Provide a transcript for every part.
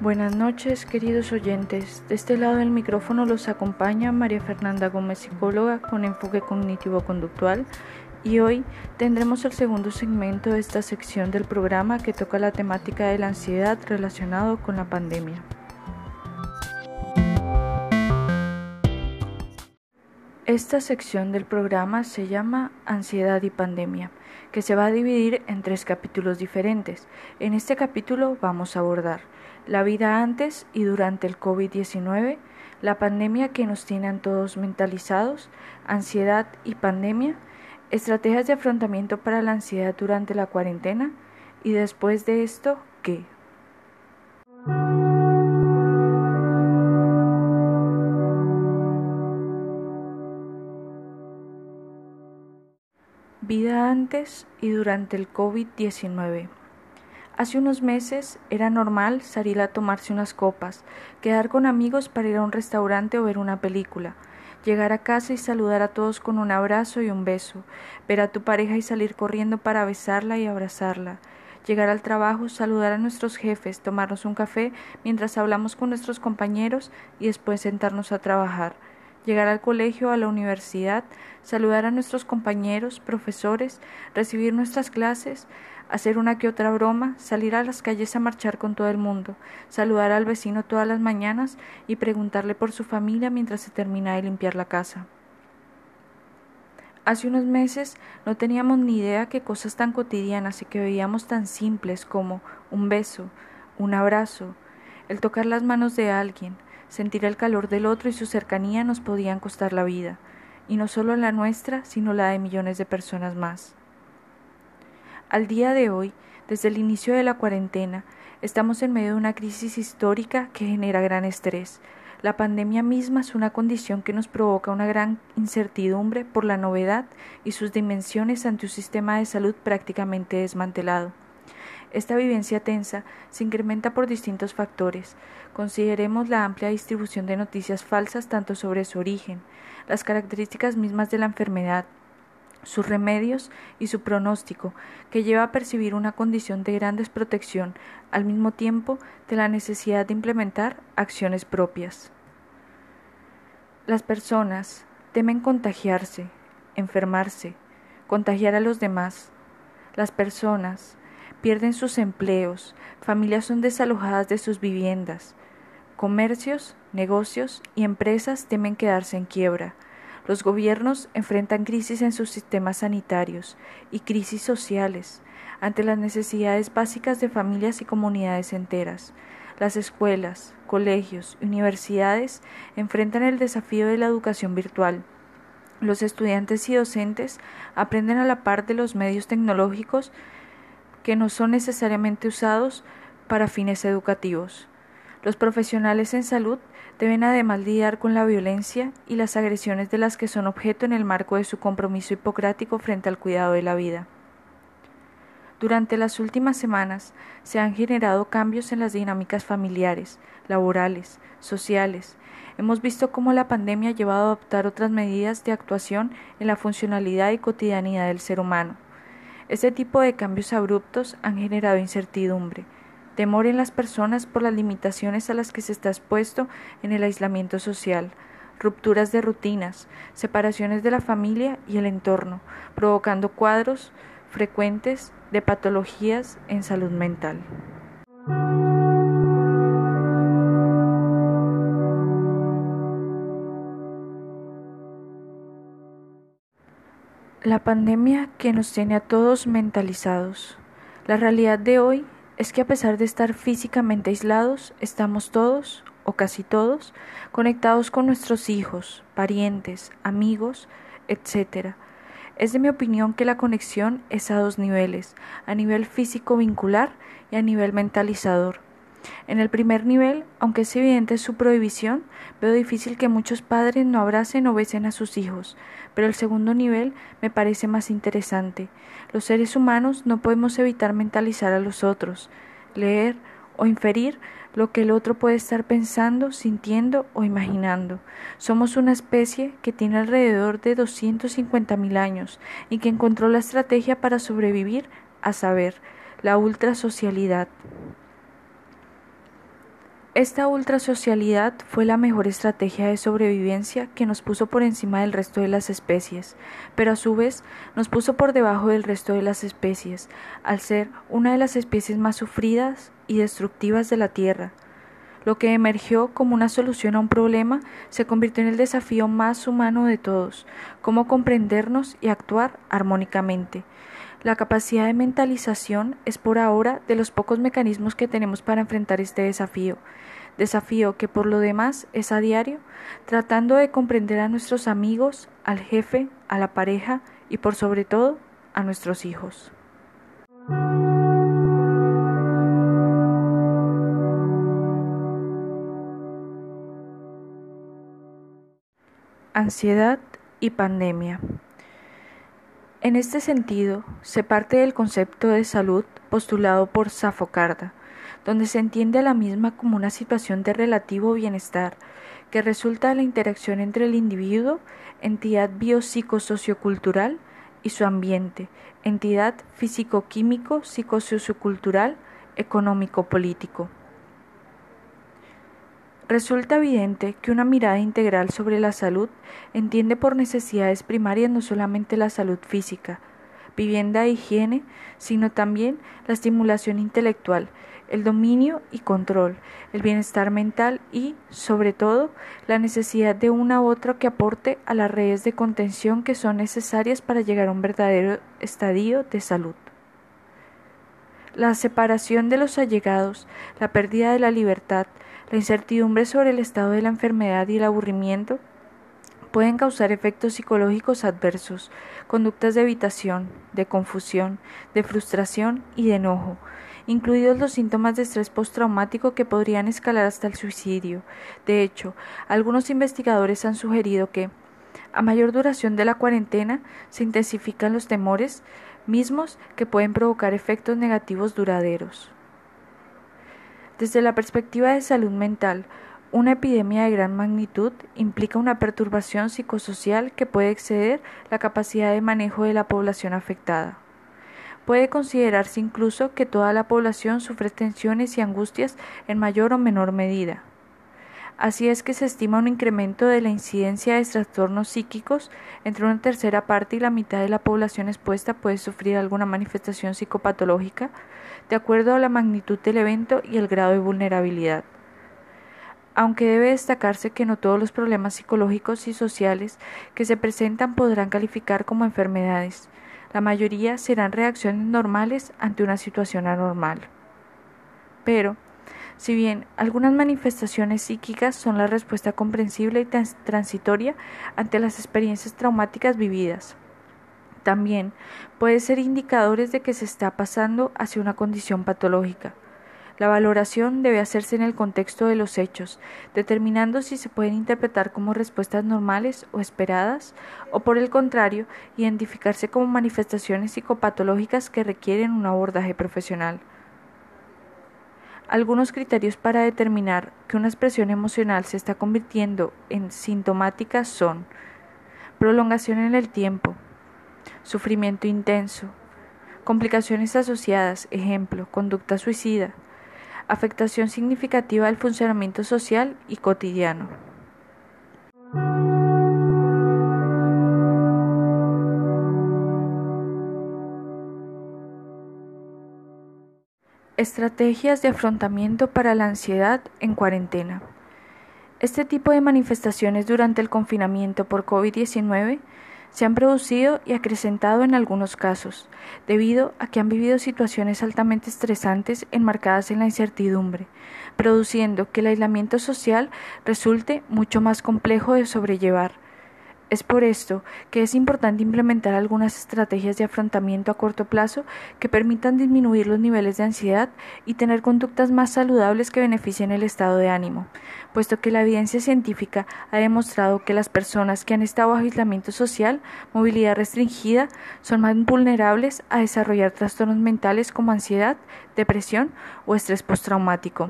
Buenas noches, queridos oyentes. De este lado del micrófono los acompaña María Fernanda Gómez, psicóloga con enfoque cognitivo-conductual, y hoy tendremos el segundo segmento de esta sección del programa que toca la temática de la ansiedad relacionado con la pandemia. Esta sección del programa se llama Ansiedad y Pandemia, que se va a dividir en tres capítulos diferentes. En este capítulo vamos a abordar la vida antes y durante el COVID-19, la pandemia que nos tiene a todos mentalizados, ansiedad y pandemia, estrategias de afrontamiento para la ansiedad durante la cuarentena y después de esto, ¿qué? Vida antes y durante el COVID-19. Hace unos meses era normal salir a tomarse unas copas, quedar con amigos para ir a un restaurante o ver una película, llegar a casa y saludar a todos con un abrazo y un beso, ver a tu pareja y salir corriendo para besarla y abrazarla, llegar al trabajo, saludar a nuestros jefes, tomarnos un café mientras hablamos con nuestros compañeros y después sentarnos a trabajar llegar al colegio, a la universidad, saludar a nuestros compañeros, profesores, recibir nuestras clases, hacer una que otra broma, salir a las calles a marchar con todo el mundo, saludar al vecino todas las mañanas y preguntarle por su familia mientras se termina de limpiar la casa. Hace unos meses no teníamos ni idea que cosas tan cotidianas y que veíamos tan simples como un beso, un abrazo, el tocar las manos de alguien, sentir el calor del otro y su cercanía nos podían costar la vida, y no solo la nuestra, sino la de millones de personas más. Al día de hoy, desde el inicio de la cuarentena, estamos en medio de una crisis histórica que genera gran estrés. La pandemia misma es una condición que nos provoca una gran incertidumbre por la novedad y sus dimensiones ante un sistema de salud prácticamente desmantelado. Esta vivencia tensa se incrementa por distintos factores. Consideremos la amplia distribución de noticias falsas tanto sobre su origen, las características mismas de la enfermedad, sus remedios y su pronóstico, que lleva a percibir una condición de gran desprotección, al mismo tiempo de la necesidad de implementar acciones propias. Las personas temen contagiarse, enfermarse, contagiar a los demás. Las personas pierden sus empleos, familias son desalojadas de sus viviendas, comercios, negocios y empresas temen quedarse en quiebra, los gobiernos enfrentan crisis en sus sistemas sanitarios y crisis sociales ante las necesidades básicas de familias y comunidades enteras. Las escuelas, colegios y universidades enfrentan el desafío de la educación virtual. Los estudiantes y docentes aprenden a la par de los medios tecnológicos que no son necesariamente usados para fines educativos. Los profesionales en salud deben además lidiar con la violencia y las agresiones de las que son objeto en el marco de su compromiso hipocrático frente al cuidado de la vida. Durante las últimas semanas se han generado cambios en las dinámicas familiares, laborales, sociales. Hemos visto cómo la pandemia ha llevado a adoptar otras medidas de actuación en la funcionalidad y cotidianidad del ser humano. Este tipo de cambios abruptos han generado incertidumbre, temor en las personas por las limitaciones a las que se está expuesto en el aislamiento social, rupturas de rutinas, separaciones de la familia y el entorno, provocando cuadros frecuentes de patologías en salud mental. La pandemia que nos tiene a todos mentalizados. La realidad de hoy es que a pesar de estar físicamente aislados, estamos todos, o casi todos, conectados con nuestros hijos, parientes, amigos, etc. Es de mi opinión que la conexión es a dos niveles, a nivel físico vincular y a nivel mentalizador. En el primer nivel, aunque es evidente su prohibición, veo difícil que muchos padres no abracen o besen a sus hijos, pero el segundo nivel me parece más interesante. Los seres humanos no podemos evitar mentalizar a los otros, leer o inferir lo que el otro puede estar pensando, sintiendo o imaginando. Somos una especie que tiene alrededor de 250.000 años y que encontró la estrategia para sobrevivir, a saber, la ultrasocialidad. Esta ultrasocialidad fue la mejor estrategia de sobrevivencia que nos puso por encima del resto de las especies, pero a su vez nos puso por debajo del resto de las especies, al ser una de las especies más sufridas y destructivas de la Tierra. Lo que emergió como una solución a un problema se convirtió en el desafío más humano de todos, cómo comprendernos y actuar armónicamente. La capacidad de mentalización es por ahora de los pocos mecanismos que tenemos para enfrentar este desafío, desafío que por lo demás es a diario, tratando de comprender a nuestros amigos, al jefe, a la pareja y por sobre todo a nuestros hijos. Ansiedad y pandemia. En este sentido, se parte del concepto de salud postulado por Safocarda, donde se entiende a la misma como una situación de relativo bienestar que resulta de la interacción entre el individuo, entidad biopsicosociocultural, y su ambiente, entidad físico-químico, psicosociocultural, económico-político. Resulta evidente que una mirada integral sobre la salud entiende por necesidades primarias no solamente la salud física, vivienda e higiene, sino también la estimulación intelectual, el dominio y control, el bienestar mental y, sobre todo, la necesidad de una u otra que aporte a las redes de contención que son necesarias para llegar a un verdadero estadio de salud. La separación de los allegados, la pérdida de la libertad, la incertidumbre sobre el estado de la enfermedad y el aburrimiento pueden causar efectos psicológicos adversos, conductas de evitación, de confusión, de frustración y de enojo, incluidos los síntomas de estrés postraumático que podrían escalar hasta el suicidio. De hecho, algunos investigadores han sugerido que, a mayor duración de la cuarentena, se intensifican los temores mismos que pueden provocar efectos negativos duraderos. Desde la perspectiva de salud mental, una epidemia de gran magnitud implica una perturbación psicosocial que puede exceder la capacidad de manejo de la población afectada. Puede considerarse incluso que toda la población sufre tensiones y angustias en mayor o menor medida. Así es que se estima un incremento de la incidencia de trastornos psíquicos entre una tercera parte y la mitad de la población expuesta puede sufrir alguna manifestación psicopatológica, de acuerdo a la magnitud del evento y el grado de vulnerabilidad. Aunque debe destacarse que no todos los problemas psicológicos y sociales que se presentan podrán calificar como enfermedades, la mayoría serán reacciones normales ante una situación anormal. Pero, si bien algunas manifestaciones psíquicas son la respuesta comprensible y transitoria ante las experiencias traumáticas vividas, también puede ser indicadores de que se está pasando hacia una condición patológica. La valoración debe hacerse en el contexto de los hechos, determinando si se pueden interpretar como respuestas normales o esperadas, o por el contrario, identificarse como manifestaciones psicopatológicas que requieren un abordaje profesional. Algunos criterios para determinar que una expresión emocional se está convirtiendo en sintomática son prolongación en el tiempo, sufrimiento intenso, complicaciones asociadas, ejemplo, conducta suicida, afectación significativa del funcionamiento social y cotidiano. Estrategias de afrontamiento para la ansiedad en cuarentena. Este tipo de manifestaciones durante el confinamiento por COVID-19 se han producido y acrecentado en algunos casos, debido a que han vivido situaciones altamente estresantes enmarcadas en la incertidumbre, produciendo que el aislamiento social resulte mucho más complejo de sobrellevar es por esto que es importante implementar algunas estrategias de afrontamiento a corto plazo que permitan disminuir los niveles de ansiedad y tener conductas más saludables que beneficien el estado de ánimo, puesto que la evidencia científica ha demostrado que las personas que han estado bajo aislamiento social, movilidad restringida, son más vulnerables a desarrollar trastornos mentales como ansiedad, depresión o estrés postraumático.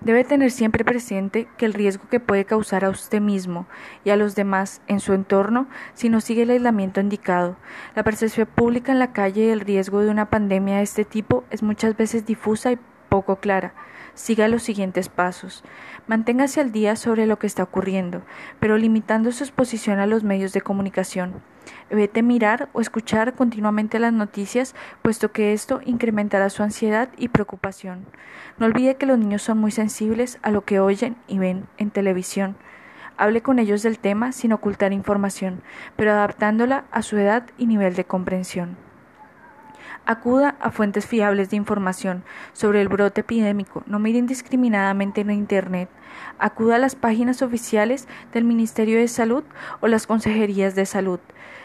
Debe tener siempre presente que el riesgo que puede causar a usted mismo y a los demás en su entorno si no sigue el aislamiento indicado. La percepción pública en la calle del riesgo de una pandemia de este tipo es muchas veces difusa y poco clara. Siga los siguientes pasos. Manténgase al día sobre lo que está ocurriendo, pero limitando su exposición a los medios de comunicación. Evite mirar o escuchar continuamente las noticias, puesto que esto incrementará su ansiedad y preocupación. No olvide que los niños son muy sensibles a lo que oyen y ven en televisión. Hable con ellos del tema sin ocultar información, pero adaptándola a su edad y nivel de comprensión. Acuda a fuentes fiables de información sobre el brote epidémico. No mire indiscriminadamente en Internet. Acuda a las páginas oficiales del Ministerio de Salud o las consejerías de salud.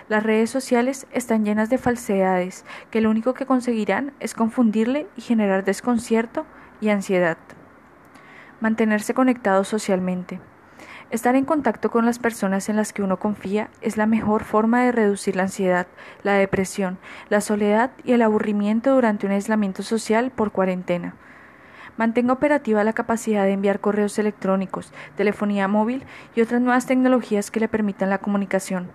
Las redes sociales están llenas de falsedades que lo único que conseguirán es confundirle y generar desconcierto y ansiedad. Mantenerse conectado socialmente. Estar en contacto con las personas en las que uno confía es la mejor forma de reducir la ansiedad, la depresión, la soledad y el aburrimiento durante un aislamiento social por cuarentena. Mantenga operativa la capacidad de enviar correos electrónicos, telefonía móvil y otras nuevas tecnologías que le permitan la comunicación.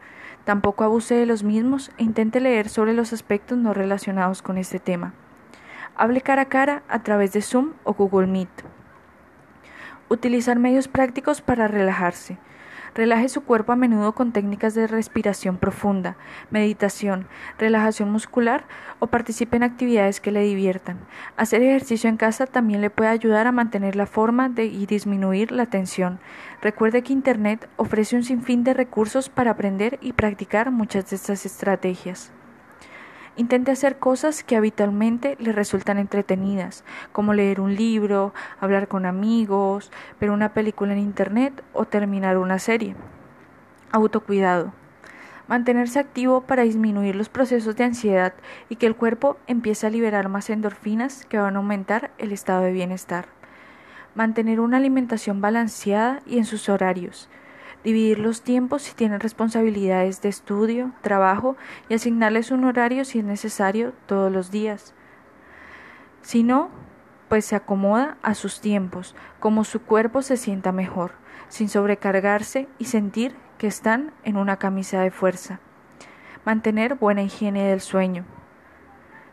Tampoco abuse de los mismos e intente leer sobre los aspectos no relacionados con este tema. Hable cara a cara a través de Zoom o Google Meet. Utilizar medios prácticos para relajarse. Relaje su cuerpo a menudo con técnicas de respiración profunda, meditación, relajación muscular o participe en actividades que le diviertan. Hacer ejercicio en casa también le puede ayudar a mantener la forma y disminuir la tensión. Recuerde que Internet ofrece un sinfín de recursos para aprender y practicar muchas de estas estrategias. Intente hacer cosas que habitualmente le resultan entretenidas, como leer un libro, hablar con amigos, ver una película en Internet o terminar una serie. Autocuidado. Mantenerse activo para disminuir los procesos de ansiedad y que el cuerpo empiece a liberar más endorfinas que van a aumentar el estado de bienestar. Mantener una alimentación balanceada y en sus horarios dividir los tiempos si tienen responsabilidades de estudio, trabajo y asignarles un horario si es necesario todos los días. Si no, pues se acomoda a sus tiempos, como su cuerpo se sienta mejor, sin sobrecargarse y sentir que están en una camisa de fuerza. Mantener buena higiene del sueño.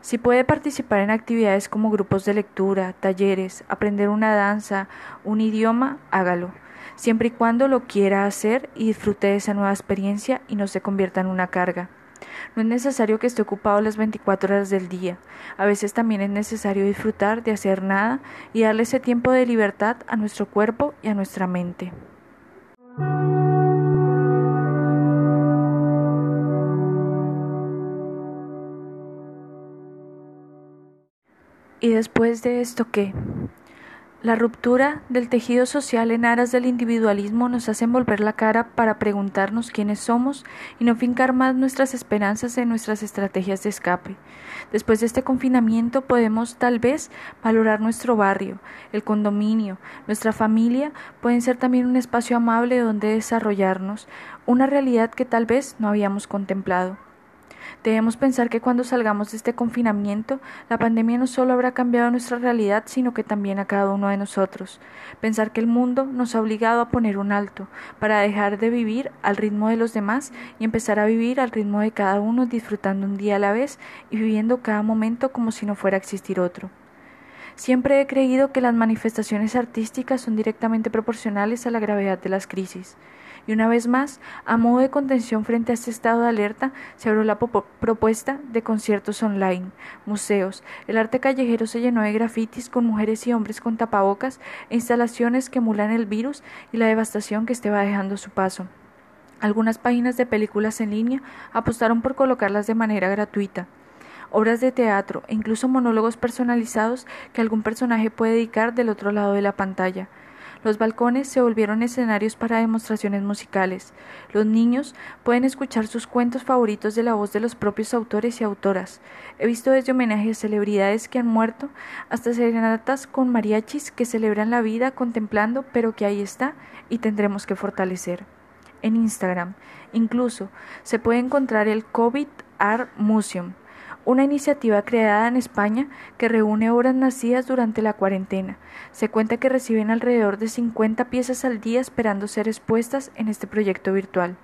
Si puede participar en actividades como grupos de lectura, talleres, aprender una danza, un idioma, hágalo siempre y cuando lo quiera hacer y disfrute de esa nueva experiencia y no se convierta en una carga. No es necesario que esté ocupado las 24 horas del día. A veces también es necesario disfrutar de hacer nada y darle ese tiempo de libertad a nuestro cuerpo y a nuestra mente. ¿Y después de esto qué? La ruptura del tejido social en aras del individualismo nos hace volver la cara para preguntarnos quiénes somos y no fincar más nuestras esperanzas en nuestras estrategias de escape. Después de este confinamiento podemos tal vez valorar nuestro barrio, el condominio, nuestra familia pueden ser también un espacio amable donde desarrollarnos, una realidad que tal vez no habíamos contemplado. Debemos pensar que cuando salgamos de este confinamiento, la pandemia no solo habrá cambiado nuestra realidad, sino que también a cada uno de nosotros. Pensar que el mundo nos ha obligado a poner un alto, para dejar de vivir al ritmo de los demás y empezar a vivir al ritmo de cada uno, disfrutando un día a la vez y viviendo cada momento como si no fuera a existir otro. Siempre he creído que las manifestaciones artísticas son directamente proporcionales a la gravedad de las crisis. Y una vez más, a modo de contención frente a este estado de alerta, se abrió la propuesta de conciertos online, museos. El arte callejero se llenó de grafitis con mujeres y hombres con tapabocas e instalaciones que emulan el virus y la devastación que este va dejando su paso. Algunas páginas de películas en línea apostaron por colocarlas de manera gratuita obras de teatro e incluso monólogos personalizados que algún personaje puede dedicar del otro lado de la pantalla. Los balcones se volvieron escenarios para demostraciones musicales. Los niños pueden escuchar sus cuentos favoritos de la voz de los propios autores y autoras. He visto desde homenajes a celebridades que han muerto hasta serenatas con mariachis que celebran la vida contemplando, pero que ahí está y tendremos que fortalecer. En Instagram, incluso, se puede encontrar el COVID Art Museum, una iniciativa creada en España que reúne obras nacidas durante la cuarentena. Se cuenta que reciben alrededor de 50 piezas al día esperando ser expuestas en este proyecto virtual.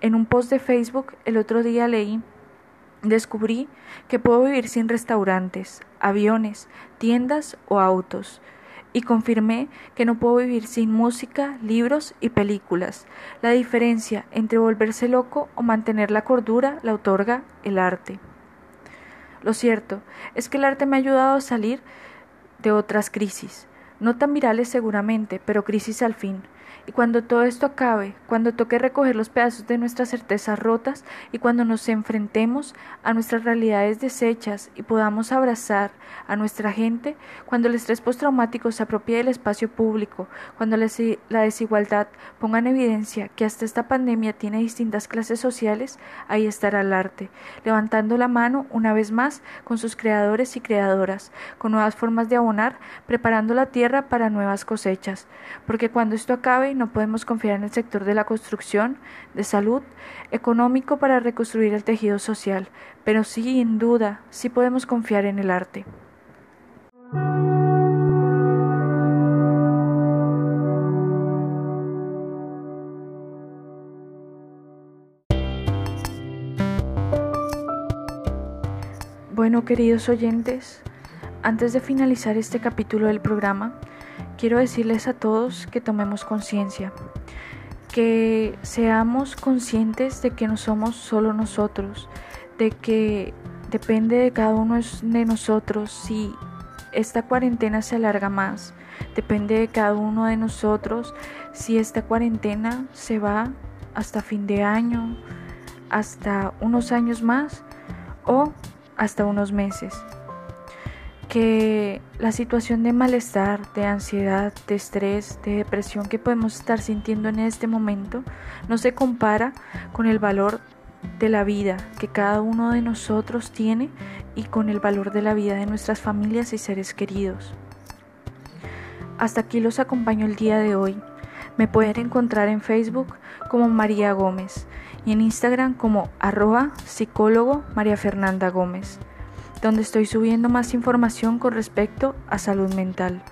En un post de Facebook el otro día leí Descubrí que puedo vivir sin restaurantes, aviones, tiendas o autos y confirmé que no puedo vivir sin música, libros y películas. La diferencia entre volverse loco o mantener la cordura la otorga el arte. Lo cierto es que el arte me ha ayudado a salir de otras crisis, no tan virales seguramente, pero crisis al fin. Y cuando todo esto acabe, cuando toque recoger los pedazos de nuestras certezas rotas y cuando nos enfrentemos a nuestras realidades deshechas y podamos abrazar a nuestra gente, cuando el estrés postraumático se apropie del espacio público, cuando la desigualdad ponga en evidencia que hasta esta pandemia tiene distintas clases sociales, ahí estará el arte, levantando la mano una vez más con sus creadores y creadoras, con nuevas formas de abonar, preparando la tierra para nuevas cosechas, porque cuando esto acabe no podemos confiar en el sector de la construcción, de salud, económico para reconstruir el tejido social, pero sí, sin duda, sí podemos confiar en el arte. Bueno, queridos oyentes, antes de finalizar este capítulo del programa, quiero decirles a todos que tomemos conciencia, que seamos conscientes de que no somos solo nosotros, de que depende de cada uno de nosotros. Si esta cuarentena se alarga más, depende de cada uno de nosotros. Si esta cuarentena se va hasta fin de año, hasta unos años más o hasta unos meses que la situación de malestar, de ansiedad, de estrés, de depresión que podemos estar sintiendo en este momento no se compara con el valor de la vida que cada uno de nosotros tiene y con el valor de la vida de nuestras familias y seres queridos. Hasta aquí los acompaño el día de hoy. Me pueden encontrar en Facebook como María Gómez y en Instagram como arroba psicólogo María Fernanda Gómez donde estoy subiendo más información con respecto a salud mental.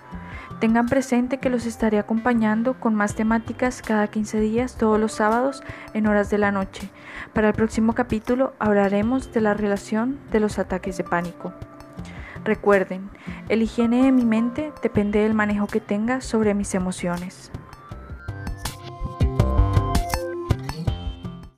Tengan presente que los estaré acompañando con más temáticas cada 15 días todos los sábados en horas de la noche. Para el próximo capítulo hablaremos de la relación de los ataques de pánico. Recuerden, el higiene de mi mente depende del manejo que tenga sobre mis emociones.